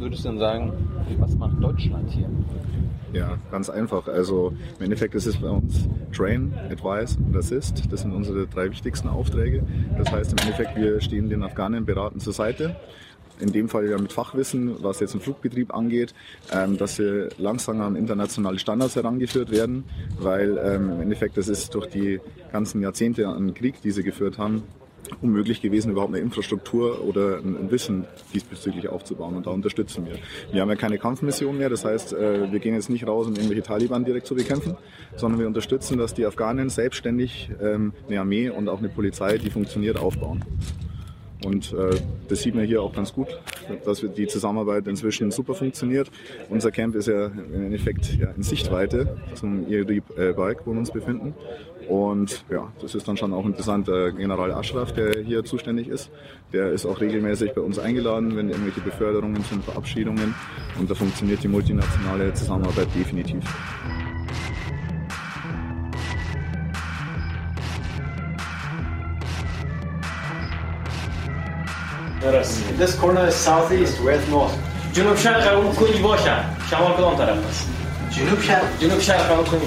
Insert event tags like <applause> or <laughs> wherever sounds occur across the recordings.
Was würdest du denn sagen, was macht Deutschland hier? Ja, ganz einfach. Also im Endeffekt ist es bei uns Train, Advise und Assist. Das sind unsere drei wichtigsten Aufträge. Das heißt im Endeffekt, wir stehen den Afghanen beratend zur Seite. In dem Fall ja mit Fachwissen, was jetzt den Flugbetrieb angeht, ähm, dass sie langsam an internationale Standards herangeführt werden, weil ähm, im Endeffekt das ist durch die ganzen Jahrzehnte an Krieg, die sie geführt haben, unmöglich gewesen, überhaupt eine Infrastruktur oder ein, Wissen diesbezüglich aufzubauen. Und da unterstützen wir. Wir haben ja keine Kampfmission mehr, das heißt, äh, wir gehen jetzt nicht raus, um irgendwelche Taliban direkt zu bekämpfen, sondern wir unterstützen, dass die Afghanen selbstständig ähm, eine Armee und auch eine Polizei, die funktioniert, aufbauen. Und äh, das sieht man hier auch ganz gut, dass die Zusammenarbeit inzwischen super funktioniert. Unser Camp ist ja im Endeffekt ja, in Sichtweite zum IRI äh, wo wir uns befinden. Und ja, das ist dann schon auch interessant. Der General Ashraf, der hier zuständig ist, der ist auch regelmäßig bei uns eingeladen, wenn irgendwelche Beförderungen sind, Verabschiedungen. Und da funktioniert die multinationale Zusammenarbeit definitiv. This corner is southeast, where's north? جنوب شرق اون کنی باشد شمال کدام طرف است جنوب شرق جنوب شرق اون کنی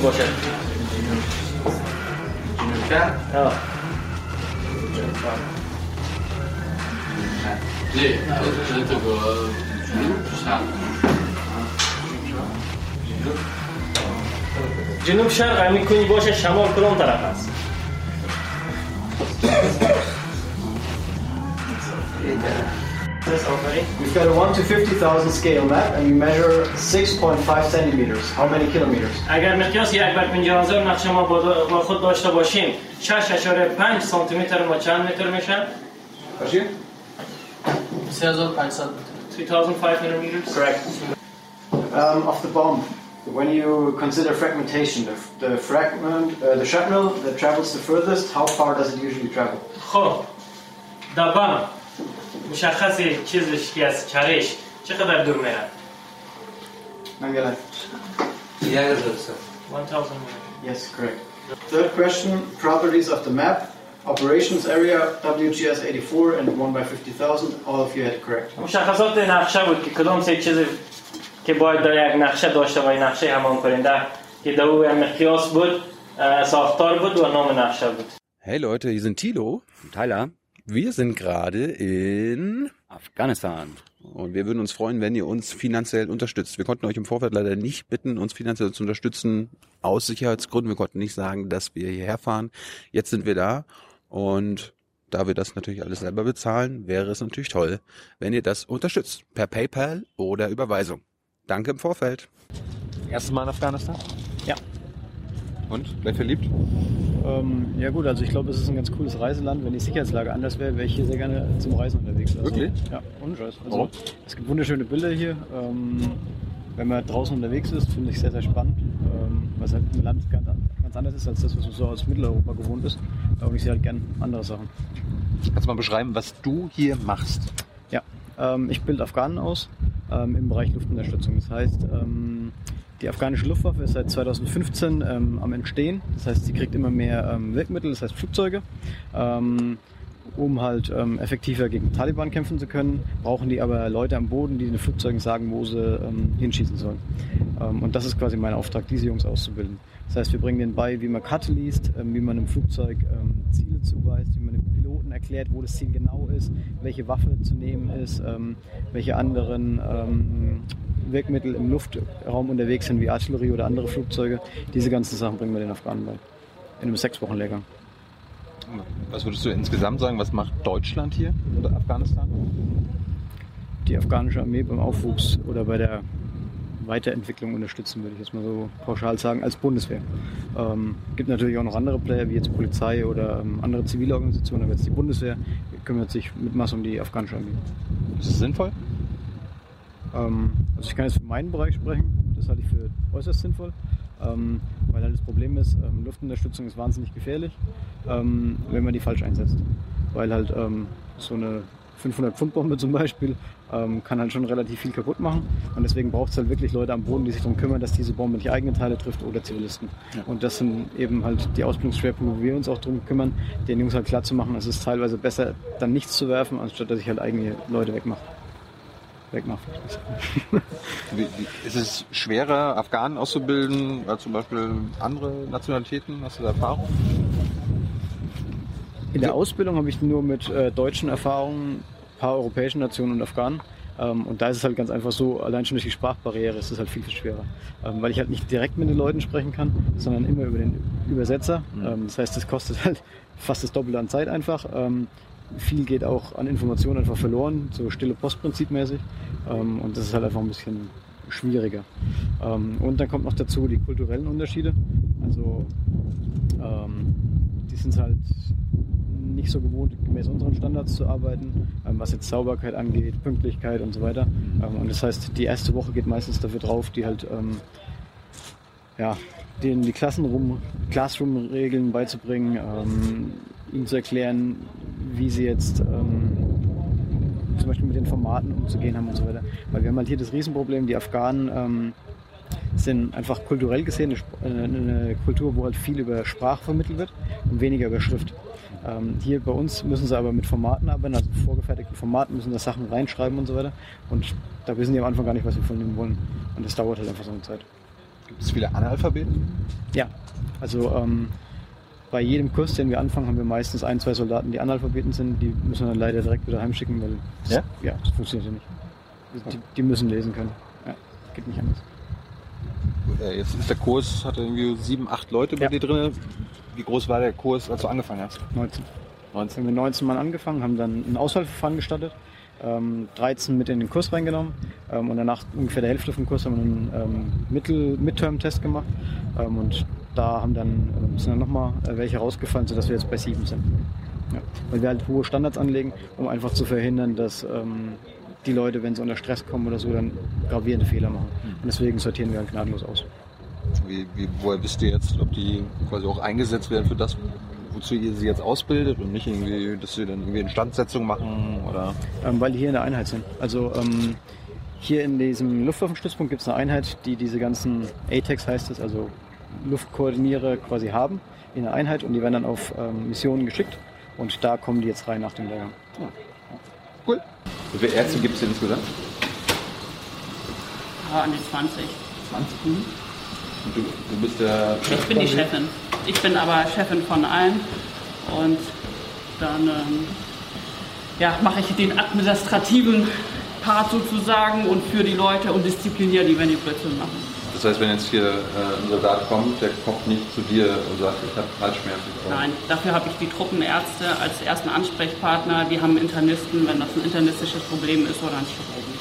kan? Ja. Nee, dat is toch wel جنوب شرق همین کنی باشه شمال کلان طرف This opening. We've got a 1 to 50,000 scale map and we measure 6.5 centimeters. How many kilometers? اگر مقیاس یک بر 50000 نقشه ما با با خود داشته باشیم 6.5 سانتی متر ما چند متر میشه 3500 3500 meters Correct. Um, of the bomb, when you consider fragmentation, the, the fragment, uh, the shrapnel that travels the furthest, how far does it usually travel? خب دبم مشخص چیزش که از چرش چقدر دور میره Nangela. 1000 meter Yes, correct. Third question, properties of the map, operations area, WGS 84 and 1 by 50,000. All of you had it correct. مشخصات نقشه بود که کدام سه چیزی که باید در یک نقشه داشته و این نقشه همان کننده که در او مقیاس بود اه، ساختار بود و نام نقشه بود Hey Leute, hier sind Tilo. Tyler, Wir sind gerade in Afghanistan. und wir würden uns freuen, wenn ihr uns finanziell unterstützt. Wir konnten euch im Vorfeld leider nicht bitten, uns finanziell zu unterstützen aus Sicherheitsgründen. Wir konnten nicht sagen, dass wir hierher fahren. Jetzt sind wir da und da wir das natürlich alles selber bezahlen, wäre es natürlich toll, wenn ihr das unterstützt. Per PayPal oder Überweisung. Danke im Vorfeld. Erstes Mal in Afghanistan? Ja. Und? Wer verliebt? Ähm, ja gut, also ich glaube, es ist ein ganz cooles Reiseland. Wenn die Sicherheitslage anders wäre, wäre ich hier sehr gerne zum Reisen unterwegs. Also, Wirklich? Ja, ohne Scheiß. Also, Warum? Es gibt wunderschöne Bilder hier. Ähm, wenn man draußen unterwegs ist, finde ich sehr, sehr spannend. Ähm, was halt im Land ganz, ganz anders ist als das, was man so aus Mitteleuropa gewohnt ist. Und ich sehe halt gern andere Sachen. Kannst du mal beschreiben, was du hier machst? Ja, ähm, ich bilde Afghanen aus ähm, im Bereich Luftunterstützung. Das heißt, ähm, die afghanische Luftwaffe ist seit 2015 ähm, am Entstehen. Das heißt, sie kriegt immer mehr ähm, Wirkmittel, das heißt Flugzeuge. Ähm, um halt ähm, effektiver gegen Taliban kämpfen zu können, brauchen die aber Leute am Boden, die den Flugzeugen sagen, wo sie ähm, hinschießen sollen. Ähm, und das ist quasi mein Auftrag, diese Jungs auszubilden. Das heißt, wir bringen denen bei, wie man Karte liest, ähm, wie man einem Flugzeug ähm, Ziele zuweist, wie man dem Piloten erklärt, wo das Ziel genau ist, welche Waffe zu nehmen ist, ähm, welche anderen Wirkmittel im Luftraum unterwegs sind, wie Artillerie oder andere Flugzeuge. Diese ganzen Sachen bringen wir den Afghanen bei. In einem sechs Wochen Lehrgang. Was würdest du insgesamt sagen, was macht Deutschland hier oder Afghanistan? die afghanische Armee beim Aufwuchs oder bei der Weiterentwicklung unterstützen, würde ich jetzt mal so pauschal sagen, als Bundeswehr. Ähm, gibt natürlich auch noch andere Player, wie jetzt Polizei oder ähm, andere zivile Organisationen, aber jetzt die Bundeswehr kümmert sich mit Masse um die afghanische Armee. Ist es sinnvoll? Ähm, also ich kann jetzt für meinen Bereich sprechen, das halte ich für äußerst sinnvoll, ähm, weil halt das Problem ist, ähm, Luftunterstützung ist wahnsinnig gefährlich, wenn man die falsch einsetzt. Weil halt so eine 500 Pfund Bombe zum Beispiel kann halt schon relativ viel kaputt machen und deswegen braucht es halt wirklich Leute am Boden, die sich darum kümmern, dass diese Bombe nicht eigene Teile trifft oder Zivilisten. Und das sind eben halt die Ausbildungsschwerpunkte, wo wir uns auch darum kümmern, den Jungs halt klar zu machen, es ist teilweise besser, dann nichts zu werfen, anstatt dass ich halt eigene Leute wegmache. <laughs> wie, ist es schwerer, Afghanen auszubilden als zum Beispiel andere Nationalitäten? Hast du da Erfahrung? In der Ausbildung habe ich nur mit äh, deutschen Erfahrungen, ein paar europäischen Nationen und Afghanen. Ähm, und da ist es halt ganz einfach so, allein schon durch die Sprachbarriere ist es halt viel, viel schwerer. Ähm, weil ich halt nicht direkt mit den Leuten sprechen kann, sondern immer über den Übersetzer. Ähm, das heißt, es kostet <laughs> halt fast das Doppelte an Zeit einfach. Viel geht auch an Informationen einfach verloren, so stille Postprinzip mäßig. Ähm, und das ist halt einfach ein bisschen schwieriger. Ähm, und dann kommt noch dazu die kulturellen Unterschiede. Also ähm, die sind halt nicht so gewohnt, gemäß unseren Standards zu arbeiten, ähm, was jetzt Sauberkeit angeht, Pünktlichkeit und so weiter. Ähm, und das heißt, die erste Woche geht meistens dafür drauf, die halt ähm, ja, denen die Klassenrum, Classroom-Regeln beizubringen, ähm, ihnen zu erklären, wie sie jetzt ähm, zum Beispiel mit den Formaten umzugehen haben und so weiter. Weil wir haben halt hier das Riesenproblem, die Afghanen ähm, sind einfach kulturell gesehen eine, äh, eine Kultur, wo halt viel über Sprache vermittelt wird und weniger über Schrift. Ähm, hier bei uns müssen sie aber mit Formaten arbeiten, also vorgefertigten Formaten, müssen da Sachen reinschreiben und so weiter. Und da wissen die am Anfang gar nicht, was wir von ihnen wollen. Und das dauert halt einfach so eine Zeit. Gibt es viele Analphabeten? Ja, also ähm, bei jedem Kurs, den wir anfangen, haben wir meistens ein, zwei Soldaten, die Analphabeten sind. Die müssen wir dann leider direkt wieder heimschicken, weil das, Ja? ja, das funktioniert ja nicht. Die, die müssen lesen können. Ja, geht nicht anders. Äh, Jetzt ist der Kurs, hat irgendwie sieben, acht Leute bei Ja. dir drin. Wie groß war der Kurs, als du angefangen hast? 19. 19. Haben wir 19 Mann angefangen, haben dann ein Auswahlverfahren gestartet, ähm, 13 mit in den Kurs reingenommen ähm, und danach ungefähr der Hälfte vom Kurs haben wir einen ähm, Mittel Midterm-Test gemacht ähm, und da haben dann, sind dann nochmal äh, welche rausgefallen, sodass wir jetzt bei 7 sind. Ja. Weil wir halt hohe Standards anlegen, um einfach zu verhindern, dass ähm, die Leute, wenn sie unter Stress kommen oder so, dann gravierende Fehler machen. Und deswegen sortieren wir halt gnadenlos aus. Wie, wie, woher wisst ihr jetzt, ob die quasi auch eingesetzt werden für das, wozu ihr sie jetzt ausbildet und nicht irgendwie, dass sie dann irgendwie Instandsetzung machen oder? ähm, weil die hier in der Einheit sind. Also ähm, hier in diesem Luftwaffenstützpunkt gibt es eine Einheit, die diese ganzen ATEX heißt es, also Luftkoordiniere quasi haben in der Einheit und die werden dann auf ähm, Missionen geschickt und da kommen die jetzt rein nach dem Lehrgang. Cool. Wie viele Ärzte gibt es insgesamt? Ja, an die 20. 20. Und du, du bist der Ich bin die Chefin. Ich bin aber Chefin von allen. Und dann ähm, ja, mache ich den administrativen Part sozusagen und für die Leute und diszipliniere die, wenn die Blödsinn machen. Das heißt, wenn jetzt hier äh, ein Soldat kommt, der kommt nicht zu dir und sagt, ich habe Halsschmerzen. Nein, dafür habe ich die Truppenärzte als ersten Ansprechpartner. Die haben Internisten, wenn das ein internistisches Problem ist oder ein Chirurgen,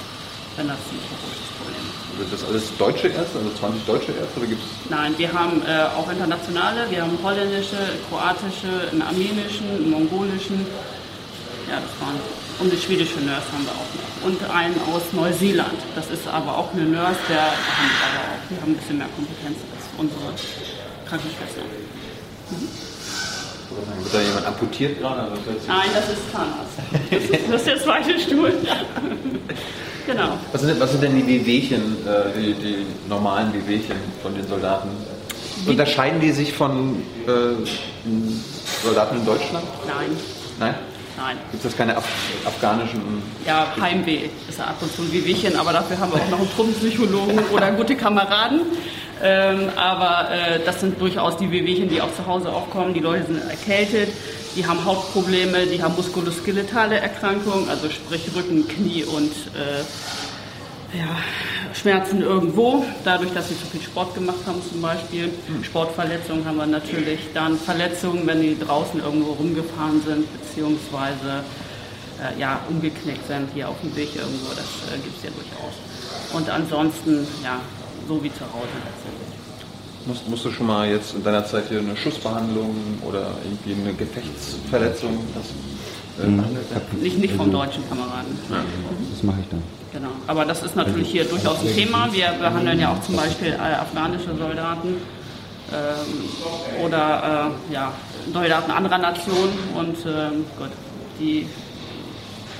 wenn das ein chirurgisches Problem ist. Sind das alles deutsche Ärzte, also 20 deutsche Ärzte oder gibt es Nein, wir haben äh, auch internationale, wir haben holländische, kroatische, einen armenischen, einen mongolischen, ja, das waren, und eine schwedische Nurse haben wir auch noch. Und einen aus Neuseeland, das ist aber auch eine Nurse, der haben wir aber auch, die haben ein bisschen mehr Kompetenz als unsere Krankenschwester. Wird da jemand amputiert gerade? Also Nein, das ist Zahnarzt. Das ist, der zweite Stuhl. <laughs> genau. was, sind, denn- was sind denn die Wehwehchen, äh, die, die normalen Wehwehchen von den Soldaten? Unterscheiden die sich von äh, Soldaten in Deutschland? Nein, Nein? Nein. Gibt es keine Af afghanischen? Ja, Heimweh ist ja ab und zu ein Wehwehchen, aber dafür haben wir auch noch einen Truppenpsychologen <laughs> oder gute Kameraden. Ähm, aber äh, das sind durchaus die Wehwehchen, die auch zu Hause aufkommen. Die Leute sind erkältet, die haben Hautprobleme, die haben muskuloskeletale Erkrankungen, also sprich Rücken, Knie und äh, ja, Schmerzen irgendwo, dadurch, dass sie zu viel Sport gemacht haben zum Beispiel. Sportverletzungen haben wir natürlich, dann Verletzungen, wenn die draußen irgendwo rumgefahren sind, beziehungsweise äh, ja, umgeknickt sind hier auf dem Weg irgendwo, das äh, gibt es ja durchaus. Und ansonsten, ja, so wie zu Hause letztendlich. Musst, musst du schon mal jetzt in deiner Zeit hier eine Schussbehandlung oder irgendwie eine Gefechtsverletzung das, äh, behandelt werden? Nicht, nicht vom deutschen Kameraden. Das mache ich dann. Genau. Aber das ist natürlich hier durchaus ein Thema. Wir behandeln ja auch zum Beispiel äh, afghanische Soldaten ähm, oder äh, ja, Soldaten anderer Nationen und ähm, gut, die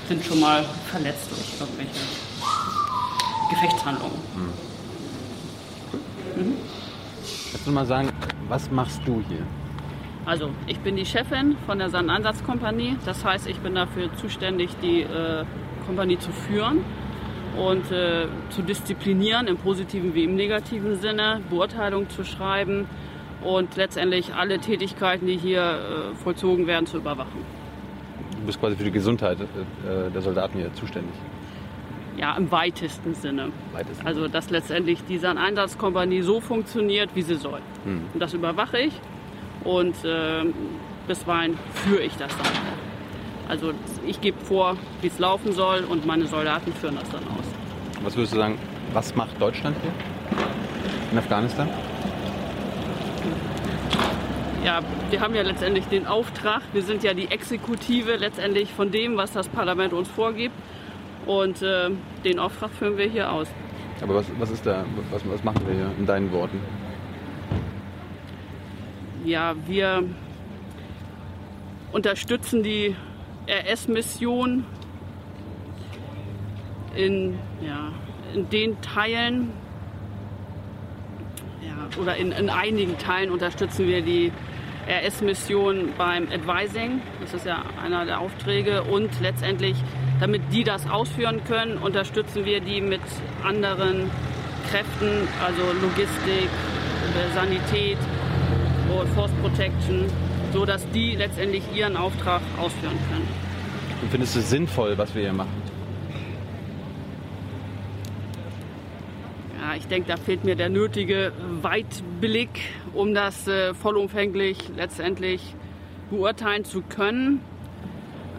sind schon mal verletzt durch irgendwelche Gefechtshandlungen. Kannst du mal sagen, was machst du hier? Also, ich bin die Chefin von der Sand-Einsatzkompanie. Das heißt, ich bin dafür zuständig, die äh, Kompanie zu führen. Und äh, zu disziplinieren, im positiven wie im negativen Sinne, Beurteilung zu schreiben und letztendlich alle Tätigkeiten, die hier äh, vollzogen werden, zu überwachen. Du bist quasi für die Gesundheit äh, der Soldaten hier zuständig. Ja, im weitesten Sinne. Weitesten. Also, dass letztendlich diese Einsatzkompanie so funktioniert, wie sie soll. Hm. Und das überwache ich und äh, bisweilen führe ich das dann. Also ich gebe vor, wie es laufen soll und meine Soldaten führen das dann aus. Was würdest du sagen, was macht Deutschland hier in Afghanistan? Ja, wir haben ja letztendlich den Auftrag, wir sind ja die Exekutive letztendlich von dem, was das Parlament uns vorgibt. Und äh, den Auftrag führen wir hier aus. Aber was, was ist da, was, was machen wir hier in deinen Worten? Ja, wir unterstützen die RS-Mission in, ja, in den Teilen, ja, oder in, in einigen Teilen unterstützen wir die RS-Mission beim Advising. Das ist ja einer der Aufträge. Und letztendlich, damit die das ausführen können, unterstützen wir die mit anderen Kräften, also Logistik, Sanität, Force Protection, so dass die letztendlich ihren Auftrag ausführen können. Und findest du es sinnvoll, was wir hier machen? Ja, ich denke, da fehlt mir der nötige Weitblick, um das äh, vollumfänglich letztendlich beurteilen zu können.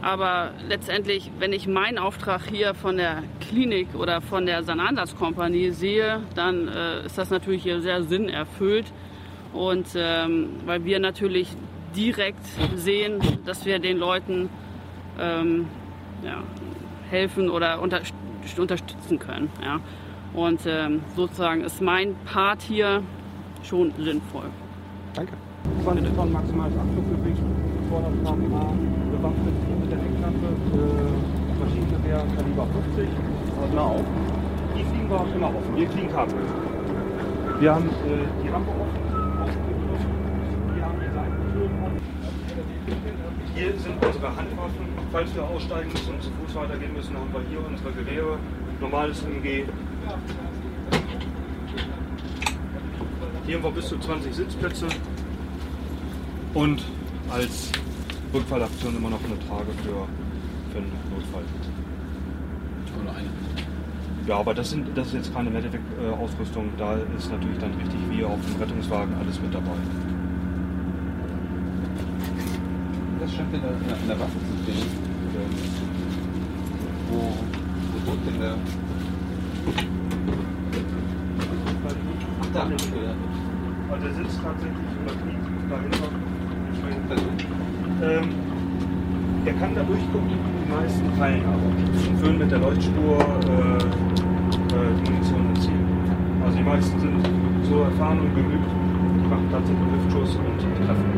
Aber letztendlich, wenn ich meinen Auftrag hier von der Klinik oder von der Sananders Kompanie sehe, dann äh, ist das natürlich hier sehr sinnerfüllt. Und ähm, weil wir natürlich direkt sehen, dass wir den Leuten ähm, ja, helfen oder unter, unterstützen können. Ja. Und ähm, sozusagen ist mein Part hier schon sinnvoll. Danke. 20 Tonnen maximales Abfluggewicht, Vorderkamera, bewaffnet mit der Heckklappe, äh, Maschinengewehr Kaliber 50. Pass mal auf. Die fliegen wir immer offen. Wir kriegen Kabel. Wir haben äh, die Rampe offen, ausgeschlossen. Wir haben die Seitentüren offen. Hier sind unsere Handwaffen. Falls wir aussteigen müssen und zu Fuß weitergehen müssen, haben wir hier unsere Gewehre. Normales MG. Hier haben wir bis zu 20 Sitzplätze und als Rückfallaktion immer noch eine Trage für, für einen Notfall. Oder eine. Ja, aber das, sind, das ist jetzt keine Medevac-Ausrüstung. Da ist natürlich dann richtig wie auf dem Rettungswagen alles mit dabei. Das scheint in der, in der Waffe zu stehen. Wo, wo drückt denn der? Ach da. Also er sitzt tatsächlich oder kniet dahinter. Ähm, er kann da durchgucken, die meisten fallen aber. Und führen mit der Leuchtspur äh, äh, die Munition ins Ziel. Also die meisten sind so erfahren und geübt, die machen tatsächlich einen Luftschuss und treffen.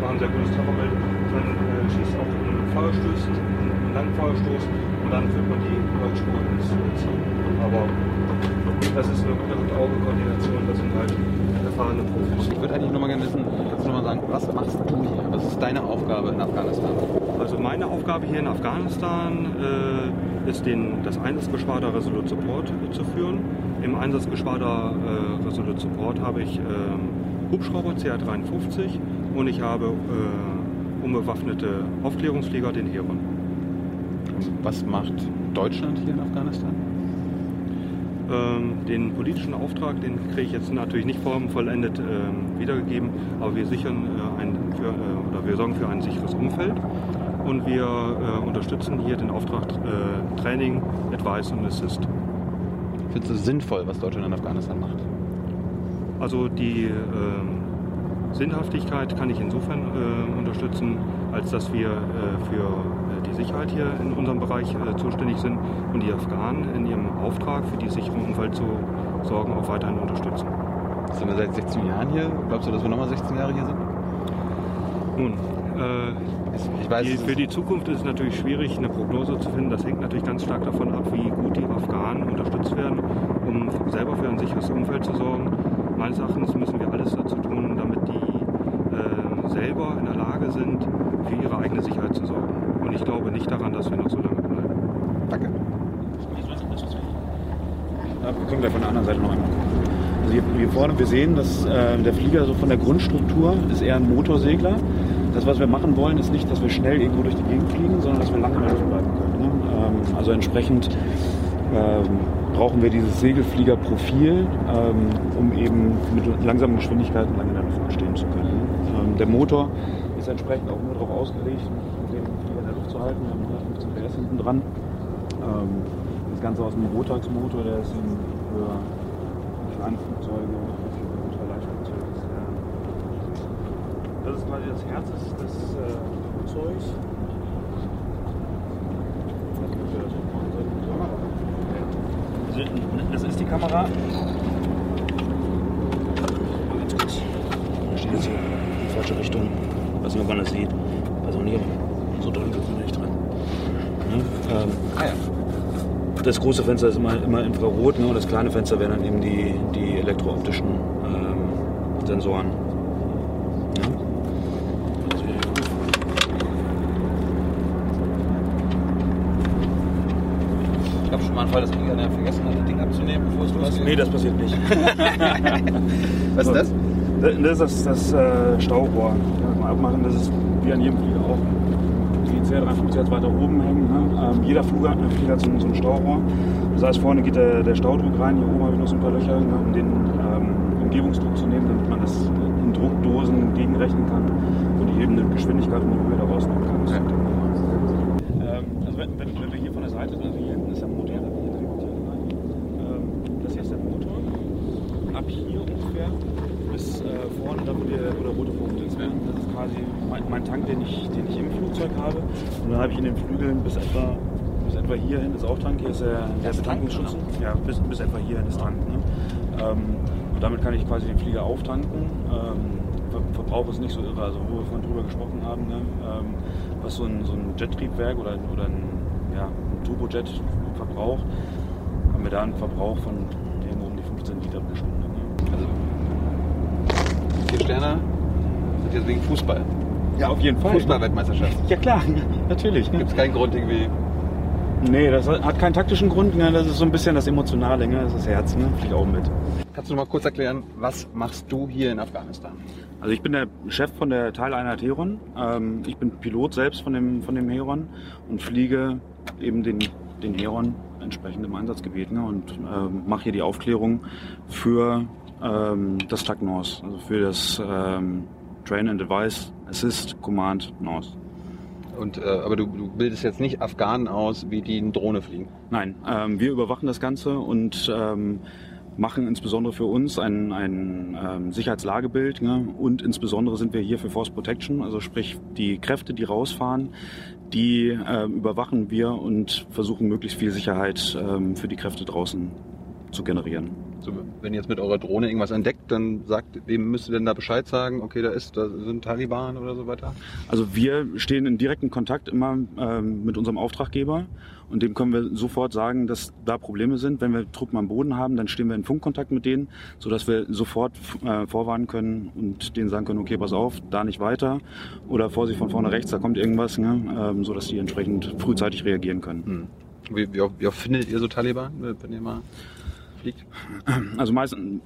Machen ein sehr gutes Trefferbild. Dann äh, schießt auch einen Feuerstöß, einen langen Feuerstoß und dann führt man die Leuchtspur ins Ziel. Aber das ist eine gute Hand-Auge-Koordination, das sind halt erfahrene Profis. Ich würde eigentlich nochmal gerne wissen, kannst du nochmal sagen, was machst du hier? Was ist deine Aufgabe in Afghanistan? Also meine Aufgabe hier in Afghanistan äh, ist, den, das Einsatzgeschwader Resolute Support äh, zu führen. Im Einsatzgeschwader äh, Resolute Support habe ich ähm, Hubschrauber CR-53 und ich habe äh, unbewaffnete Aufklärungsflieger, den Heron. Was macht Deutschland hier in Afghanistan? Ähm, den politischen Auftrag, den kriege ich jetzt natürlich nicht formvollendet ähm, wiedergegeben, aber wir sichern äh, ein, für, äh, oder wir sorgen für ein sicheres Umfeld und wir äh, unterstützen hier den Auftrag äh, Training, Advice und Assist. Findest du es sinnvoll, was Deutschland in Afghanistan macht? Also die ähm, Sinnhaftigkeit kann ich insofern äh, unterstützen, als dass wir äh, für äh, die Sicherheit hier in unserem Bereich äh, zuständig sind und die Afghanen in ihrem Auftrag für die sichere Umwelt zu sorgen auch weiterhin unterstützen. Sind wir seit 16 Jahren hier? Glaubst du, dass wir nochmal 16 Jahre hier sind? Nun, äh, Ich weiß, die, für die Zukunft ist es natürlich schwierig, eine Prognose zu finden. Das hängt natürlich ganz stark davon ab, wie gut die Afghanen unterstützt werden, um selber für ein sicheres Umfeld zu sorgen. Meines Erachtens müssen wir alles dazu tun, damit die äh, selber in der Lage sind, für ihre eigene Sicherheit zu sorgen. Und ich glaube nicht daran, dass wir noch so lange bleiben. Danke. wir können gleich von der anderen Seite noch einmal gucken. Also hier, hier vorne, wir sehen, dass äh, der Flieger so von der Grundstruktur ist eher ein Motorsegler. Das, was wir machen wollen, ist nicht, dass wir schnell irgendwo durch die Gegend fliegen, sondern dass wir lange in der Luft bleiben können. Ne? Ähm, also entsprechend ähm, brauchen wir dieses Segelfliegerprofil, ähm, um eben mit langsamen Geschwindigkeiten lange in der Luft stehen zu können. Ähm, der Motor ist entsprechend auch nur darauf ausgelegt, den Flieger in der Luft zu halten. Wir haben 115 PS hinten dran. Ähm, das Ganze aus dem Rotax-Motor, der ist eben für kleine Flugzeuge, für Ultraleichtflugzeuge. Das ist quasi das Herz des, äh, Flugzeugs. Das ist die Kamera. Mal ganz kurz. Da steht jetzt hier in die falsche Richtung. Ich weiß nicht, ob man das sieht. Auch nicht, so doll es nicht dran. Ne? Ähm, Ah ja. das große Fenster ist immer, immer infrarot ne? und das kleine Fenster wären dann eben die, die elektrooptischen ähm, Sensoren. Also hier. Ich habe schon mal einen Fall, dass irgendeiner vergessen hat, das Ding abzunehmen, bevor es losgeht. Nee, das passiert nicht. <laughs> Was ist das? Das ist das, das äh, Staurohr. Abmachen, das ist wie an jedem Flieger auch. Die CR350 jetzt weiter oben hängen. Ne? Ähm, jeder Flieger, hat- Flieger hat so so ein Staurohr. Das heißt, vorne geht der, der Staudruck rein. Hier oben habe ich noch so ein paar Löcher, ne? um den ähm, Umgebungsdruck zu nehmen, damit man das in Druckdosen gegenrechnen kann und die eben eine Geschwindigkeit Höhe daraus nehmen kann. Das ist ähm, also wenn, wenn, wenn wir hier von der Seite, also hier hinten ist der Motor, hier Drehmotor rein. Ähm, das hier ist der Motor. Ab hier ungefähr bis äh, vorne, da wo, wir, wo der rote Punkt ist. Ne? Das ist quasi mein, mein Tank, den ich, den ich im Flugzeug habe. Und dann habe ich in den Flügeln bis etwa, bis etwa hierhin ist ist der, der Betankungsschutz. Ja, bis, bis etwa hierhin ist Tank. Ne? Ähm, und damit kann ich quasi den Flieger auftanken. Ähm, Ver- Verbrauch ist nicht so irre, also wo wir vorhin drüber gesprochen haben, ne? ähm, was so ein, so ein Jettriebwerk oder, oder ein, ja, ein Turbojet verbraucht, haben wir da einen Verbrauch von irgendwo um die 15 Liter pro Stunde. Ne? Also, vier Sterne sind jetzt wegen Fußball. Ja, auf jeden Fall. Fußball-Weltmeisterschaft. Ja klar, <laughs> natürlich. Ne? Gibt es keinen Grund irgendwie. Nee, das hat keinen taktischen Grund, ne? das ist so ein bisschen das Emotionale, ne? das ist das Herz, ne? fliegt auch mit. Kannst du noch mal kurz erklären, was machst du hier in Afghanistan? Also ich bin der Chef von der Teileinheit Heron. Ähm, ich bin Pilot selbst von dem, von dem Heron und fliege eben den, den Heron entsprechend im Einsatzgebiet ne? und ähm, mache hier die Aufklärung für ähm, das TAC North, also für das ähm, Train and Advice Assist Command North. Und, äh, aber du, du bildest jetzt nicht Afghanen aus, wie die eine Drohne fliegen. Nein, ähm, wir überwachen das Ganze und ähm, machen insbesondere für uns ein, ein ähm, Sicherheitslagebild. Ne? Und insbesondere sind wir hier für Force Protection, also sprich die Kräfte, die rausfahren, die ähm, überwachen wir und versuchen möglichst viel Sicherheit ähm, für die Kräfte draußen zu generieren. So, wenn ihr jetzt mit eurer Drohne irgendwas entdeckt, dann sagt, wem müsst ihr denn da Bescheid sagen? Okay, da ist, da sind Taliban oder so weiter. Also wir stehen in direktem Kontakt immer ähm, mit unserem Auftraggeber und dem können wir sofort sagen, dass da Probleme sind. Wenn wir Truppen am Boden haben, dann stehen wir in Funkkontakt mit denen, sodass wir sofort äh, vorwarnen können und denen sagen können, okay, pass auf, da nicht weiter oder Vorsicht von vorne rechts, da kommt irgendwas, ne? ähm, sodass die entsprechend frühzeitig reagieren können. Hm. Wie, wie, oft- wie oft findet ihr so Taliban, wenn ihr mal fliegt? Also meistens,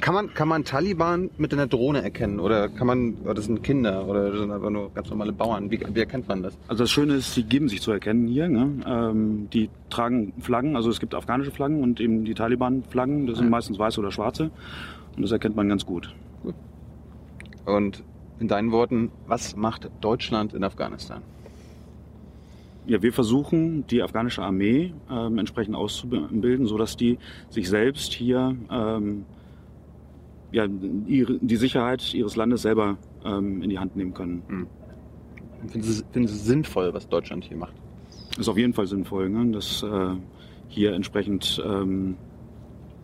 Kann man, kann man Taliban mit einer Drohne erkennen? Oder kann man, das sind Kinder oder das sind einfach nur ganz normale Bauern? Wie, wie erkennt man das? Also das Schöne ist, sie geben sich zu erkennen hier. Ne? Ähm, die tragen Flaggen, also es gibt afghanische Flaggen und eben die Taliban-Flaggen, das sind meistens weiße oder schwarze. Und das erkennt man ganz gut. Und in deinen Worten, was macht Deutschland in Afghanistan? Ja, wir versuchen, die afghanische Armee ähm, entsprechend auszubilden, sodass die sich selbst hier ähm, ja, ihre, die Sicherheit ihres Landes selber ähm, in die Hand nehmen können. Findest du findest du es sinnvoll, was Deutschland hier macht? Ist auf jeden Fall sinnvoll, ne? dass äh, hier entsprechend ähm,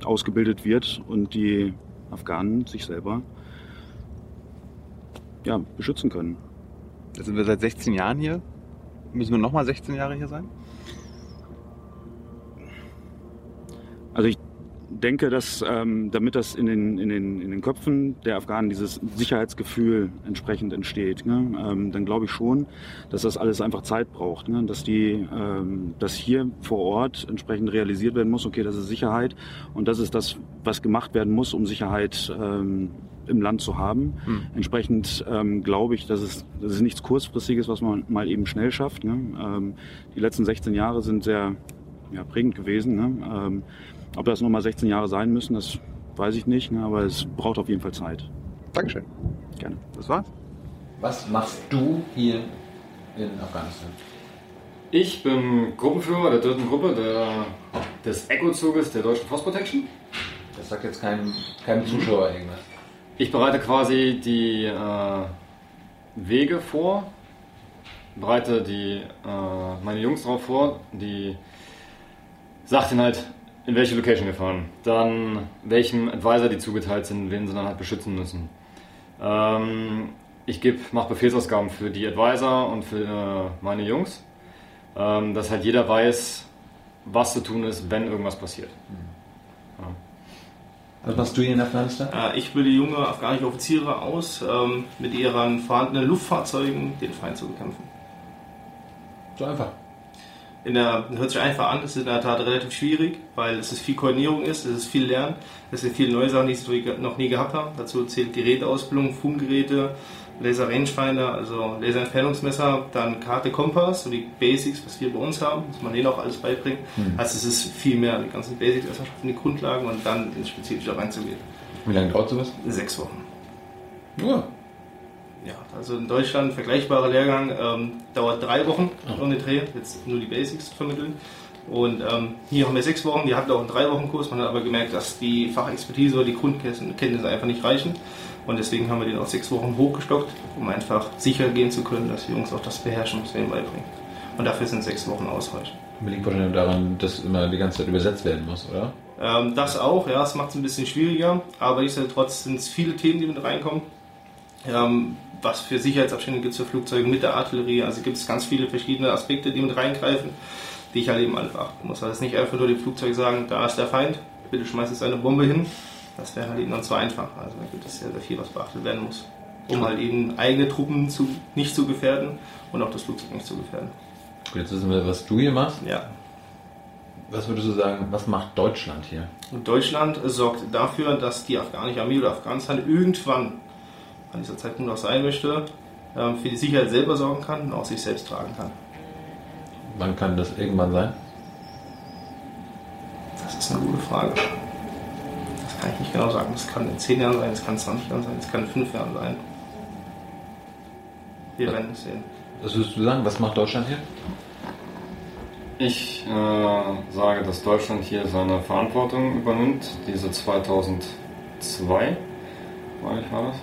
ausgebildet wird und die Afghanen sich selber ja, beschützen können. Jetzt sind wir seit 16 Jahren hier. Müssen wir nochmal 16 Jahre hier sein? Also ich denke, dass ähm, damit das in den, in, den, in den Köpfen der Afghanen dieses Sicherheitsgefühl entsprechend entsteht, ne, ähm, dann glaube ich schon, dass das alles einfach Zeit braucht. Ne, dass die, ähm, dass hier vor Ort entsprechend realisiert werden muss, okay, das ist Sicherheit und das ist das, was gemacht werden muss, um Sicherheit ähm, im Land zu haben. Hm. Entsprechend ähm, glaube ich, dass es, das ist nichts kurzfristiges, was man mal eben schnell schafft. Ne? Ähm, die letzten 16 Jahre sind sehr ja, prägend gewesen. Ne? Ähm, ob das nochmal 16 Jahre sein müssen, das weiß ich nicht, ne? aber es braucht auf jeden Fall Zeit. Dankeschön. Gerne. Das war's. Was machst du hier in Afghanistan? Ich bin Gruppenführer der dritten Gruppe der, des ECHO-Zuges der Deutschen Force Protection. Das sagt jetzt keinem, keinem Zuschauer irgendwas. Ich bereite quasi die äh, Wege vor, bereite die, äh, meine Jungs darauf vor, die sagt ihnen halt, in welche Location wir fahren, dann welchem Advisor die zugeteilt sind, wen sie dann halt beschützen müssen. Ähm, ich mache Befehlsausgaben für die Advisor und für äh, meine Jungs, ähm, dass halt jeder weiß, was zu tun ist, wenn irgendwas passiert. Ja. Was machst du hier in Afghanistan? Äh, Ich bilde junge afghanische Offiziere aus, ähm, mit ihren vorhandenen Luftfahrzeugen den Feind zu bekämpfen. So einfach. In der, hört sich einfach an, es ist in der Tat relativ schwierig, weil es ist viel Koordinierung ist, es ist viel Lernen, es sind viele neue Sachen, die ich noch nie gehabt habe. Dazu zählt Geräteausbildung, Funkgeräte, Laser Rangefinder, also Laserentfernungsmesser, dann Karte, Kompass, so die Basics, was wir bei uns haben, muss man denen auch alles beibringen. Hm. Also es ist viel mehr, die ganzen Basics erstmal schaffen, die Grundlagen und dann ins Spezifische reinzugehen. Wie lange dauert sowas? Sechs Wochen. Nur. Ja, also in Deutschland vergleichbarer Lehrgang ähm, dauert drei Wochen um den Dreh, jetzt nur die Basics zu vermitteln. Und ähm, hier haben wir sechs Wochen, wir hatten auch einen drei Wochen Kurs, man hat aber gemerkt, dass die Fachexpertise oder die Grundkenntnisse einfach nicht reichen. Und deswegen haben wir den auf sechs Wochen hochgestockt, um einfach sicher gehen zu können, dass die Jungs auch das beherrschen, was wir ihnen beibringen. Und dafür sind sechs Wochen ausreichend. Liegt wahrscheinlich daran, dass immer die ganze Zeit übersetzt werden muss, oder? Ähm, das auch, ja, es macht es ein bisschen schwieriger, aber nichtsdestotrotz sind es viele Themen, die mit reinkommen. Ähm, was für Sicherheitsabstände gibt es für Flugzeuge mit der Artillerie? Also gibt es ganz viele verschiedene Aspekte, die mit reingreifen, die ich halt eben alle beachten muss. Also nicht einfach nur dem Flugzeug sagen, da ist der Feind, bitte schmeiß jetzt eine Bombe hin. Das wäre halt eben dann zu einfach. Also da gibt es sehr, sehr viel, was beachtet werden muss, um halt eben eigene Truppen zu, nicht zu gefährden und auch das Flugzeug nicht zu gefährden. Gut, jetzt wissen wir, was du hier machst. Ja. Was würdest du sagen, was macht Deutschland hier? Und Deutschland sorgt dafür, dass die afghanische Armee oder Afghanistan irgendwann, an dieser Zeitpunkt auch sein möchte, ähm, für die Sicherheit selber sorgen kann und auch sich selbst tragen kann. Wann kann das irgendwann sein? Das ist eine gute Frage. Das kann ich nicht genau sagen. Das kann in 10 Jahren sein, es kann 20 Jahren sein, es kann in 5 Jahren sein. Wir werden es sehen. Was würdest du sagen, was macht Deutschland hier? Ich äh, sage, dass Deutschland hier seine Verantwortung übernimmt, diese 2002, meine ich war das,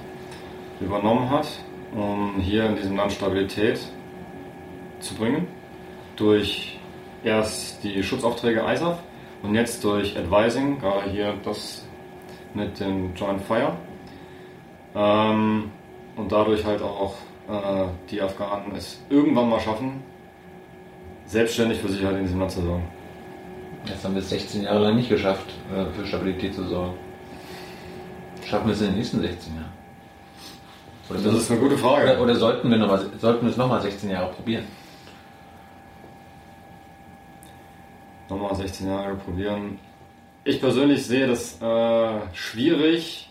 übernommen hat, um hier in diesem Land Stabilität zu bringen. Durch erst die Schutzaufträge ISAF und jetzt durch Advising, gerade hier das mit dem Joint Fire. Ähm, und dadurch halt auch äh, die Afghanen es irgendwann mal schaffen, selbstständig für Sicherheit in diesem Land zu sorgen. Jetzt haben wir es 16 Jahre lang nicht geschafft, äh, für Stabilität zu sorgen. Schaffen wir es in den nächsten 16 Jahren? Oder Das ist eine gute Frage. Oder, oder sollten wir noch mal, sollten wir es nochmal 16 Jahre probieren? Nochmal 16 Jahre probieren. Ich persönlich sehe das äh, schwierig,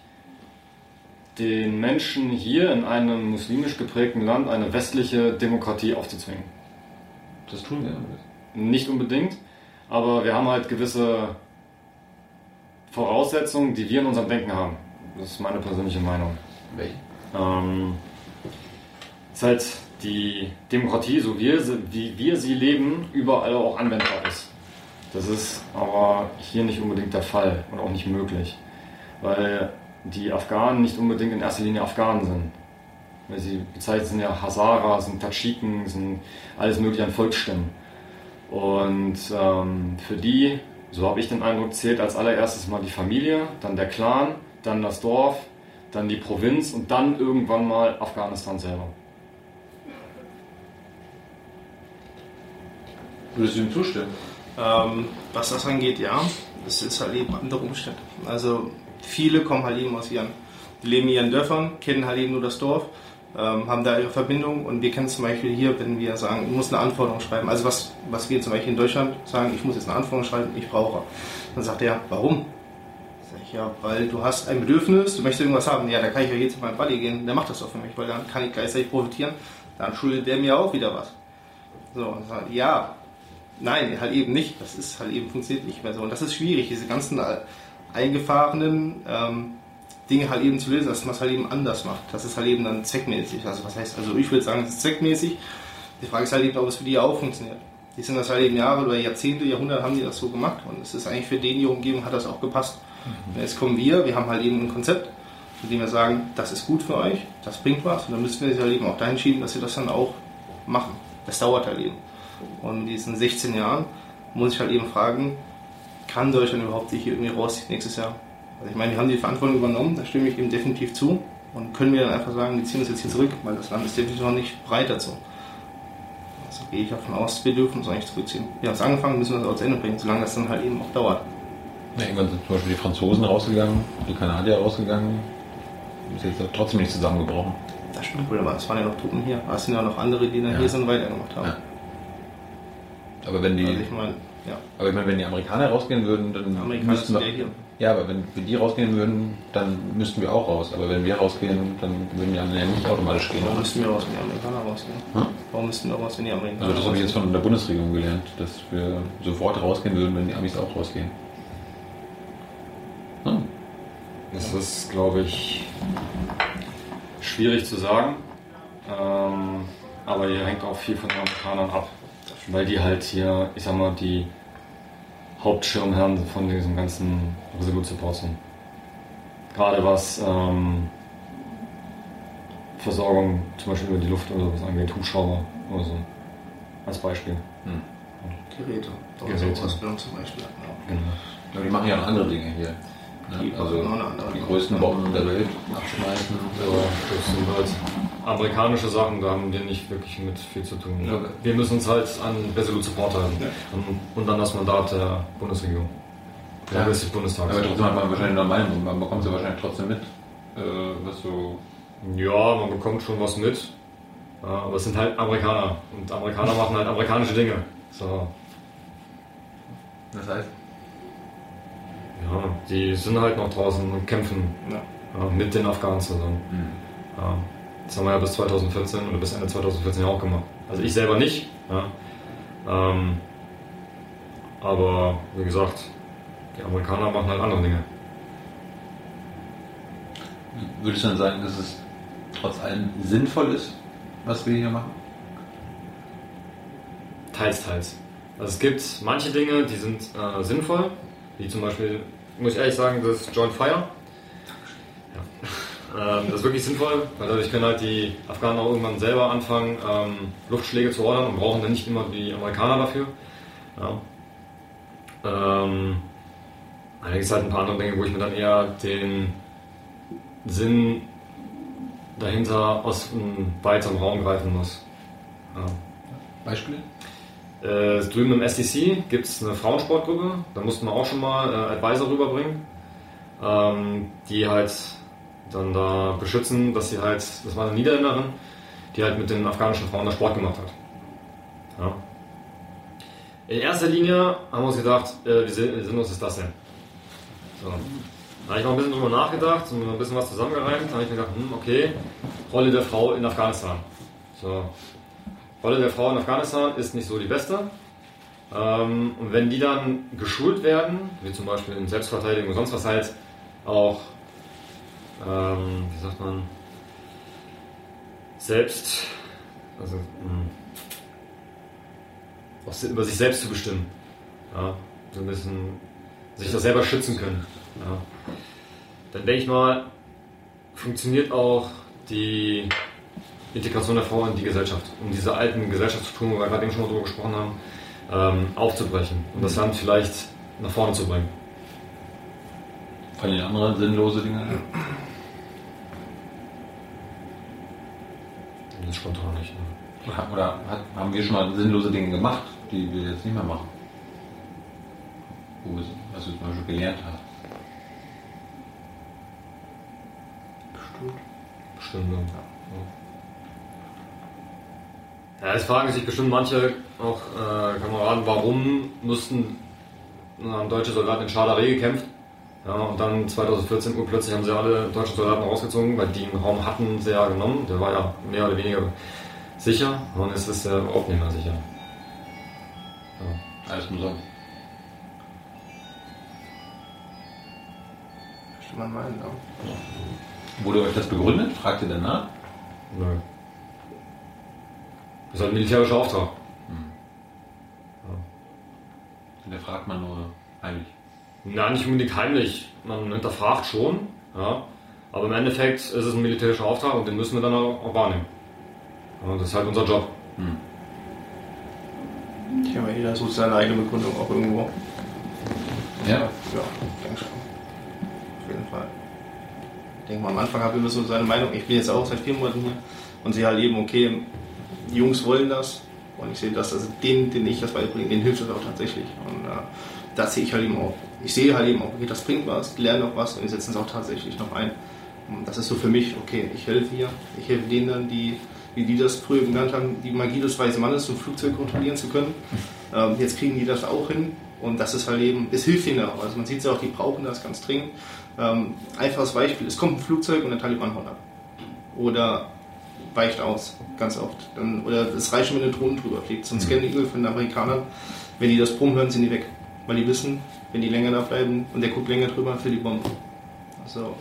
den Menschen hier in einem muslimisch geprägten Land eine westliche Demokratie aufzuzwingen. Das tun wir. Nicht unbedingt, aber wir haben halt gewisse Voraussetzungen, die wir in unserem Denken haben. Das ist meine persönliche Meinung. Welche? Ähm, ist halt die Demokratie, so wir, wie wir sie leben, überall auch anwendbar ist. Das ist aber hier nicht unbedingt der Fall und auch nicht möglich, weil die Afghanen nicht unbedingt in erster Linie Afghanen sind. Weil sie bezeichnet sind ja Hazara, sind Tadschiken, sind alles mögliche an Volksstämmen. Und ähm, für die, so habe ich den Eindruck, zählt als allererstes mal die Familie, dann der Clan, dann das Dorf, dann die Provinz und dann irgendwann mal Afghanistan selber. Würdest du ihm zustimmen? Ähm, was das angeht, ja. es ist halt eben andere Umstände. Also viele kommen halt eben aus ihren, die leben in ihren Dörfern, kennen halt eben nur das Dorf, ähm, haben da ihre Verbindung und wir kennen zum Beispiel hier, wenn wir sagen, ich muss eine Anforderung schreiben, also was, was wir zum Beispiel in Deutschland sagen, ich muss jetzt eine Anforderung schreiben, ich brauche. Dann sagt er, warum? Ja, weil du hast ein Bedürfnis, du möchtest irgendwas haben. Ja, da kann ich ja jetzt zu meinem Buddy gehen, der macht das doch für mich, weil dann kann ich gleichzeitig profitieren. Dann schuldet der mir auch wieder was. So, und sagt, ja, nein, halt eben nicht. Das ist halt eben funktioniert nicht mehr so. Und das ist schwierig, diese ganzen eingefahrenen ähm, Dinge halt eben zu lösen, dass man es halt eben anders macht. Das ist halt eben dann zweckmäßig. Also was heißt, also ich würde sagen, es ist zweckmäßig. Die Frage ist halt eben, ob es für die auch funktioniert. Die sind das halt eben Jahre oder Jahrzehnte, Jahrhunderte haben die das so gemacht und es ist eigentlich für den die Umgebung hat das auch gepasst. Und jetzt kommen wir, wir haben halt eben ein Konzept, mit dem wir sagen, das ist gut für euch, das bringt was und dann müssen wir sie halt eben auch dahin schieben, dass sie das dann auch machen. Das dauert halt eben. Und in diesen 16 Jahren muss ich halt eben fragen, kann Deutschland überhaupt sich hier irgendwie rausziehen nächstes Jahr? Also ich meine, wir haben die Verantwortung übernommen, da stimme ich ihm definitiv zu. Und können wir dann einfach sagen, wir ziehen uns jetzt hier zurück, weil das Land ist definitiv noch nicht bereit dazu. Also gehe ich davon aus, wir dürfen uns eigentlich zurückziehen. Wir haben es angefangen, müssen wir es auch zu Ende bringen, solange das dann halt eben auch dauert. Ja, irgendwann sind zum Beispiel die Franzosen rausgegangen, die Kanadier rausgegangen. Ist jetzt trotzdem nicht zusammengebrochen. Das stimmt wohl, aber es waren ja noch Truppen hier. Es sind ja noch andere, die dann Ja. hier sind und weitergemacht haben. Ja. Aber wenn die, Also ich meine, ja. aber ich meine, wenn die Amerikaner rausgehen würden, dann Amerikaner müssten wir, ja hier. ja, aber wenn, wenn die rausgehen würden, dann müssten wir auch raus. Aber wenn wir rausgehen, dann würden die anderen ja nicht automatisch gehen. Warum müssten wir raus, wenn die Amerikaner rausgehen? Hm? Warum müssten wir raus, wenn die Amerikaner Also das habe ich jetzt von der Bundesregierung gelernt, dass wir sofort rausgehen würden, wenn die Amis auch rausgehen. Hm. Das ist, glaube ich, schwierig zu sagen. Ähm, aber hier hängt auch viel von den Amerikanern ab. Weil die halt hier, ich sag mal, die Hauptschirmherren von diesem ganzen Resolute Support sind. Gerade was ähm, Versorgung zum Beispiel über die Luft oder was angeht, Hubschrauber oder so. Als Beispiel. Hm. Geräte. Geräte. Ausbildung zum Beispiel. Ja. Genau. Aber die machen ja noch andere Dinge hier. Die? Also die größten Bomben der Welt abschmeißen. Ja, das sind halt amerikanische Sachen, da haben wir nicht wirklich mit viel zu tun. Ja. Wir müssen uns halt an Resolute Support halten Ja. und, und dann das Mandat der Bundesregierung. Ja. des Bundestags. Aber trotzdem hat man wahrscheinlich eine Meinung. Man bekommt sie wahrscheinlich trotzdem mit. Äh, was so. Ja, man bekommt schon was mit. Ja, aber es sind halt Amerikaner. Und Amerikaner machen halt amerikanische Dinge. So. Das heißt? Ja, die sind halt noch draußen und kämpfen Ja. ja, mit den Afghanen zusammen. Ja, das haben wir ja bis 2014 oder bis Ende 2014 ja auch gemacht. Also ich selber nicht. Ja. Ähm, aber wie gesagt, die Amerikaner machen halt andere Dinge. Würdest du dann sagen, dass es trotz allem sinnvoll ist, was wir hier machen? Teils, teils. Also es gibt manche Dinge, die sind äh, sinnvoll, wie zum Beispiel, muss ich ehrlich sagen, das Joint Fire. Ja. Ähm, das ist wirklich sinnvoll, weil dadurch können halt die Afghanen auch irgendwann selber anfangen, ähm, Luftschläge zu ordern und brauchen dann nicht immer die Amerikaner dafür. Ja. Ähm, allerdings halt ein paar andere Dinge, wo ich mir dann eher den Sinn dahinter aus einem weiteren Raum greifen muss. Ja. Beispiele? Äh, drüben im SDC gibt es eine Frauensportgruppe, da mussten wir auch schon mal äh, Advisor rüberbringen, ähm, die halt dann da beschützen, dass sie halt, das war eine Niederländerin, die halt mit den afghanischen Frauen da Sport gemacht hat. Ja. In erster Linie haben wir uns gedacht, äh, wie sinn- sinnlos ist das denn? So. Da habe ich noch ein bisschen drüber nachgedacht und ein bisschen was zusammengereimt. Da habe ich mir gedacht, hm, okay, Rolle der Frau in Afghanistan. So. Rolle der Frau in Afghanistan ist nicht so die beste. Ähm, und wenn die dann geschult werden, wie zum Beispiel in Selbstverteidigung und sonst was halt auch, ähm, wie sagt man, selbst, also mh, auch se- über sich selbst zu bestimmen. Ja, so ein bisschen sich das selber schützen können. Ja. Dann denke ich mal, funktioniert auch die Integration der Frau in die Gesellschaft, um diese alten Gesellschaftsstrukturen, wo wir gerade eben schon mal drüber gesprochen haben, ähm, aufzubrechen und das Land vielleicht nach vorne zu bringen. Fallen Ihnen andere sinnlose Dinge ein? Das ist spontan nicht. Ne? Oder, haben wir schon mal sinnlose Dinge gemacht, die wir jetzt nicht mehr machen? Wo wir, was du zum Beispiel gelernt hast. Bestimmt. Bestimmt, ja. Ja, es fragen sich bestimmt manche auch äh, Kameraden, warum mussten äh, haben deutsche Soldaten in Schadare gekämpft. Ja, und dann 2014 Uhr plötzlich haben sie alle deutschen Soldaten rausgezogen, weil die einen Raum hatten sie ja genommen. Der war ja mehr oder weniger sicher und es ist ja überhaupt nicht mehr sicher. Ja. Alles man meinen, ja. Wurde euch das begründet? Fragt ihr danach? Nö. Das ist halt ein militärischer Auftrag. Und der fragt man nur heimlich. Ja, nicht unbedingt heimlich. Man hinterfragt schon, ja. Aber im Endeffekt ist es ein militärischer Auftrag und den müssen wir dann auch, wahrnehmen. Ja, das ist halt unser Job. Ich habe jeder sucht seine eigene Begründung auch irgendwo. Ja? Ja, denke schon. Auf jeden Fall. Ich denke mal, am Anfang habe ich immer so seine Meinung. Ich bin jetzt auch seit vier Monaten hier und sehe halt eben, okay, die Jungs wollen das und ich sehe das, also denen, denen ich das beibringe, denen hilft das auch tatsächlich. Und äh, das sehe ich halt eben auch. Ich sehe halt eben auch, okay, das bringt was, die lernen auch was und die setzen es auch tatsächlich noch ein. Und das ist so für mich, okay, ich helfe hier, ich helfe denen dann, die, wie die das früher genannt haben, die Magie des weißen Mannes, ein Flugzeug kontrollieren zu können. Ähm, jetzt kriegen die das auch hin und das ist halt eben, es hilft ihnen auch. Also man sieht es auch, die brauchen das ganz dringend. Ähm, einfaches Beispiel, es kommt ein Flugzeug und der Taliban haut ab. Oder weicht aus, ganz oft. Dann, oder es reicht schon, wenn eine Drohne drüber fliegt. So ein Scan Eagle von den Amerikanern, wenn die das Brummen hören, sind die weg. Weil die wissen, wenn die länger da bleiben und der guckt länger drüber, für die Bombe. Also,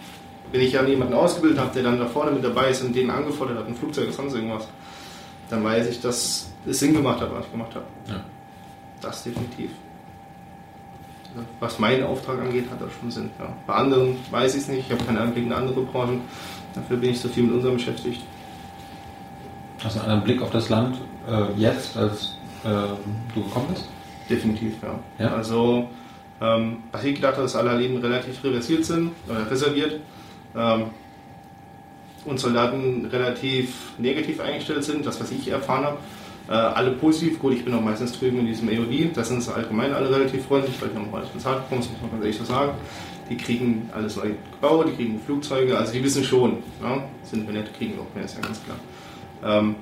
wenn ich ja jemanden ausgebildet habe, der dann da vorne mit dabei ist und den angefordert hat, ein Flugzeug oder sonst irgendwas, dann weiß ich, dass es Sinn gemacht hat, was ich gemacht habe. Ja. Das definitiv. Was meinen Auftrag angeht, hat das schon Sinn. Ja. Bei anderen weiß ich es nicht. Ich habe keine Einblick in andere Branchen. Dafür bin ich so viel mit unserem beschäftigt. Hast du einen anderen Blick auf das Land äh, jetzt, als äh, du gekommen bist? Definitiv, ja. Ja? Also, ähm, was ich gedacht habe, dass alle Leben relativ reversiert sind, oder reserviert. Ähm, und Soldaten relativ negativ eingestellt sind, das, was ich erfahren habe. Äh, alle positiv, gut, ich bin auch meistens drüben in diesem AOD, da sind sie allgemein alle relativ freundlich, weil die haben auch alles bezahlt bekommen, das muss man ganz ehrlich so sagen. Die kriegen alles neu gebaut, die kriegen Flugzeuge, also die wissen schon, ja, sind wir nett, kriegen auch mehr, ist ja ganz klar. Ähm,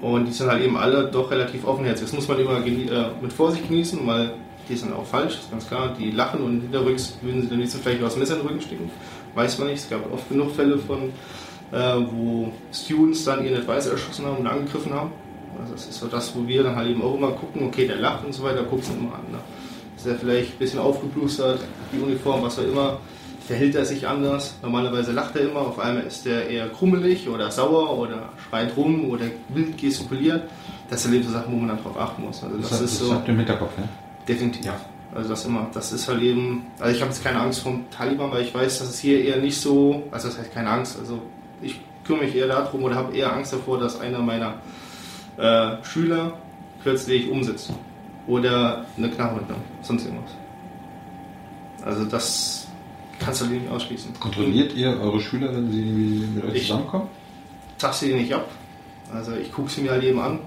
und die sind halt eben alle doch relativ offenherzig. Das muss man immer äh, mit Vorsicht genießen, weil die sind auch falsch, ist ganz klar. Die lachen und hinterrücks würden sie dann nicht so vielleicht aus dem Messer in den Rücken stecken. Weiß man nicht. Es gab oft genug Fälle von, äh, wo Students dann ihren Advisor erschossen haben und angegriffen haben. Also das ist so das, wo wir dann halt eben auch immer gucken, okay, der lacht und so weiter, gucken wir immer an. Ne? Ist er vielleicht ein bisschen aufgeblustert, die Uniform, was auch immer, verhält er sich anders. Normalerweise lacht er immer, auf einmal ist er eher krummelig oder sauer oder schreit rum oder wild gestikuliert. Das sind eben so Sachen, wo man dann drauf achten muss. Also das, Das, ist das so habt ihr im Hinterkopf, ja? definitiv. Also das immer, das ist halt eben, also ich habe jetzt keine Angst vom Taliban, weil ich weiß, dass es hier eher nicht so, also das heißt keine Angst, also ich kümmere mich eher darum oder habe eher Angst davor, dass einer meiner äh, Schüler plötzlich umsitzt oder eine Knarre mitnimmt, sonst irgendwas. Also das kannst du nicht ausschließen. Kontrolliert ihr eure Schüler, wenn sie mit euch Ich- zusammenkommen? Tag sie nicht ab. Also ich gucke sie mir halt eben an.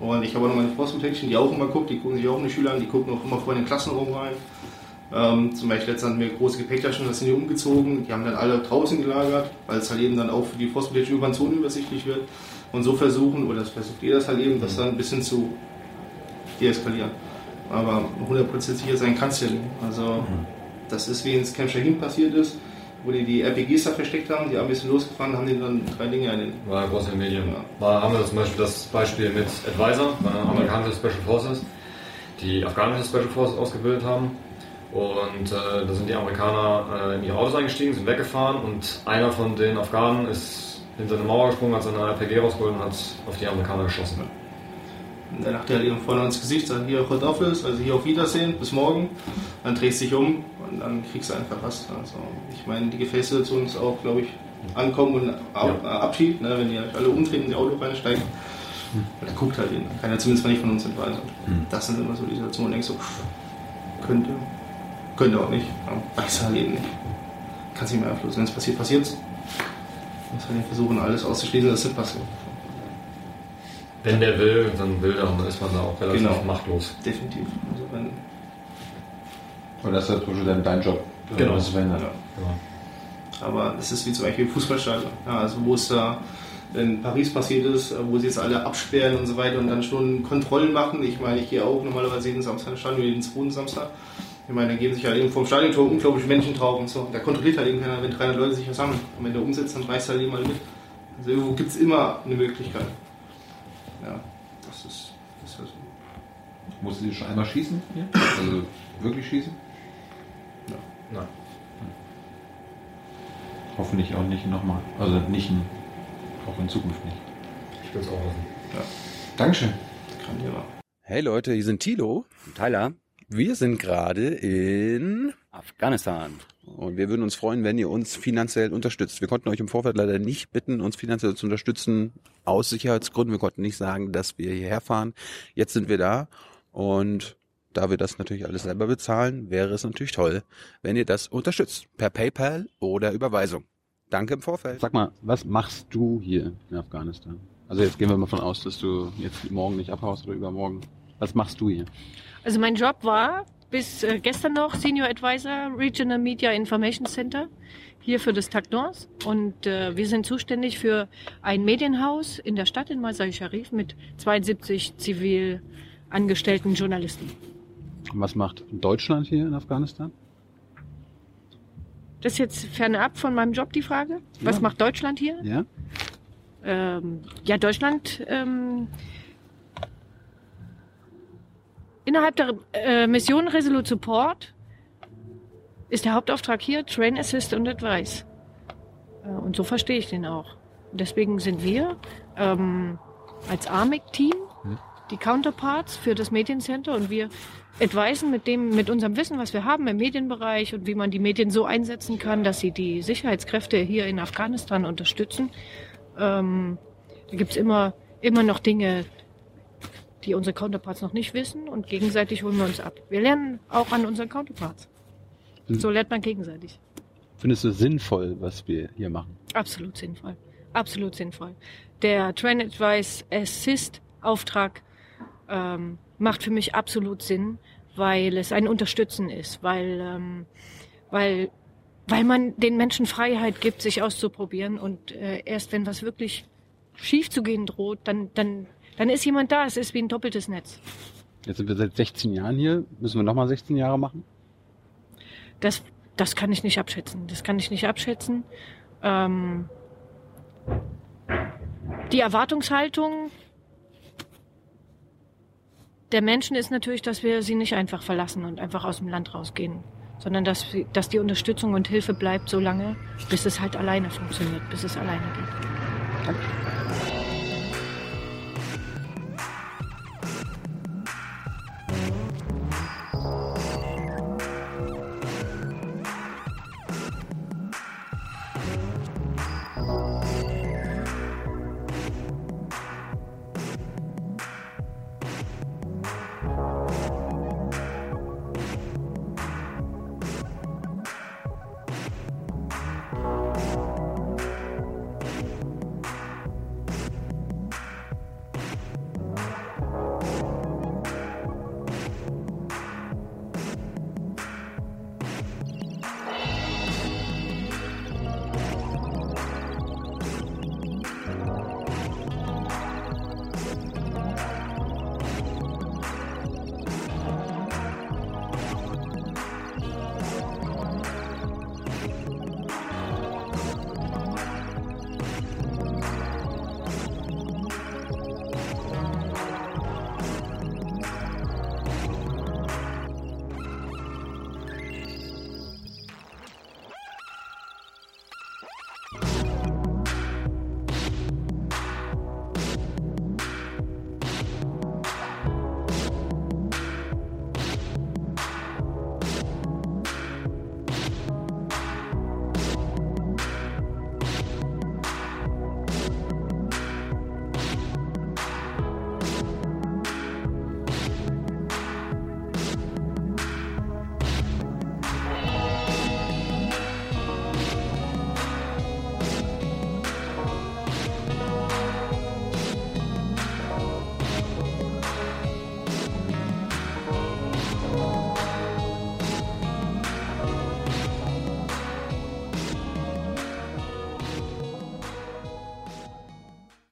Und ich habe auch noch meine Protection, die auch immer guckt, die gucken sich auch die Schüler an, die gucken auch immer vor in den Klassenraum rein. Ähm, zum Beispiel letztens hatten wir große Gepäcktaschen, das sind die umgezogen, die haben dann alle draußen gelagert, weil es halt eben dann auch für die Protection über den Zonen übersichtlich wird. Und so versuchen, oder das versucht ihr das halt eben, das dann ein bisschen zu deeskalieren. Aber 100% sicher sein kannst du ja nicht. Also das ist wie in Camp Shaheen passiert ist, wo die die RPGs da versteckt haben, die haben ein bisschen losgefahren, haben denen dann drei Dinge an den War groß in den Medien. Da haben wir zum Beispiel das Beispiel mit Advisor, äh, amerikanische Special Forces, die afghanische Special Forces ausgebildet haben. Und äh, da sind die Amerikaner äh, in ihre Autos eingestiegen, sind weggefahren und einer von den Afghanen ist hinter eine Mauer gesprungen, hat seine RPG rausgeholt und hat auf die Amerikaner geschossen. Und dann lacht er halt eben vorne ins Gesicht, sagt hier Hot Office, also hier auf Wiedersehen, bis morgen. Dann drehst du dich um und dann kriegst du einfach was. Also ich meine, die Gefäßsituation ist auch, glaube ich, Ankommen und Ab äh, Abschied, ne, wenn die euch alle umdrehen in die Auto reinsteigen. Und dann guckt halt ihn. Ja zumindest mal nicht von uns entweisen. Das sind immer so die Situationen, du denkst so, pff, könnte, könnte auch nicht. Ja, weiß halt eben nicht. Kannst nicht mehr beeinflussen. Wenn es passiert, passiert es. Muss halt eben versuchen, alles auszuschließen, dass es nicht passiert. Wenn der will, dann will er und dann ist man da auch relativ Genau. machtlos. Definitiv. Also wenn Und das ist ja zum Beispiel dein, dein Job, äh, Genau. das zu verhindern. Ja. Aber es ist wie zum Beispiel im Fußballstadion. Ja, also wo es da in Paris passiert ist, wo sie jetzt alle absperren und so weiter und dann schon Kontrollen machen. Ich meine, ich gehe auch normalerweise jeden Samstag ins Stadion, jeden zweiten Samstag. Ich meine, da gehen sich halt eben vom Stadiontor unglaublich Menschen drauf und so. Da kontrolliert halt eben keiner, wenn 300 Leute sich versammeln. Und wenn der umsetzt, dann reißt halt jemand mit. Also irgendwo gibt es immer eine Möglichkeit. Ja, das ist, das ist so. Musst du schon einmal schießen? Hier? Also wirklich schießen? Nein. Hoffentlich auch nicht nochmal. Also nicht in, auch in Zukunft nicht. Ich will es auch hoffen. Ja. Dankeschön. Ja. Hey Leute, hier sind Tilo. Tyler. Wir sind gerade in Afghanistan. Und wir würden uns freuen, wenn ihr uns finanziell unterstützt. Wir konnten euch im Vorfeld leider nicht bitten, uns finanziell zu unterstützen, aus Sicherheitsgründen. Wir konnten nicht sagen, dass wir hierher fahren. Jetzt sind wir da und da wir das natürlich alles selber bezahlen, wäre es natürlich toll, wenn ihr das unterstützt. Per PayPal oder Überweisung. Danke im Vorfeld. Sag mal, was machst du hier in Afghanistan? Also jetzt gehen wir mal von aus, dass du jetzt morgen nicht abhaust oder übermorgen. Was machst du hier? Also mein Job war bis äh, gestern noch Senior Advisor Regional Media Information Center hier für das TAC Nord. Und äh, wir sind zuständig für ein Medienhaus in der Stadt in Masai Sharif mit 72 zivil angestellten Journalisten. Und was macht Deutschland hier in Afghanistan? Das ist jetzt fernab von meinem Job die Frage. Was Ja. macht Deutschland hier? Ja? Ähm, ja, Deutschland ähm, innerhalb der äh, Mission Resolute Support ist der Hauptauftrag hier Train Assist und Advice. Äh, und so verstehe ich den auch. Und deswegen sind wir ähm, als AMIC-Team die Counterparts für das Mediencenter und wir advisen mit dem, mit unserem Wissen, was wir haben im Medienbereich und wie man die Medien so einsetzen kann, dass sie die Sicherheitskräfte hier in Afghanistan unterstützen. Ähm, da gibt's immer, immer noch Dinge, die unsere Counterparts noch nicht wissen und gegenseitig holen wir uns ab. Wir lernen auch an unseren Counterparts. Hm. So lernt man gegenseitig. Findest du sinnvoll, was wir hier machen? Absolut sinnvoll. Absolut sinnvoll. Der Train Advice Assist Auftrag ähm, macht für mich absolut Sinn, weil es ein Unterstützen ist, weil, ähm, weil, weil man den Menschen Freiheit gibt, sich auszuprobieren und äh, erst wenn was wirklich schief zu gehen droht, dann, dann, dann ist jemand da. Es ist wie ein doppeltes Netz. Jetzt sind wir seit 16 Jahren hier. Müssen wir nochmal 16 Jahre machen? Das, das kann ich nicht abschätzen. Das kann ich nicht abschätzen. Ähm, die Erwartungshaltung der Menschen ist natürlich, dass wir sie nicht einfach verlassen und einfach aus dem Land rausgehen, sondern dass, dass die Unterstützung und Hilfe bleibt so lange, bis es halt alleine funktioniert, bis es alleine geht.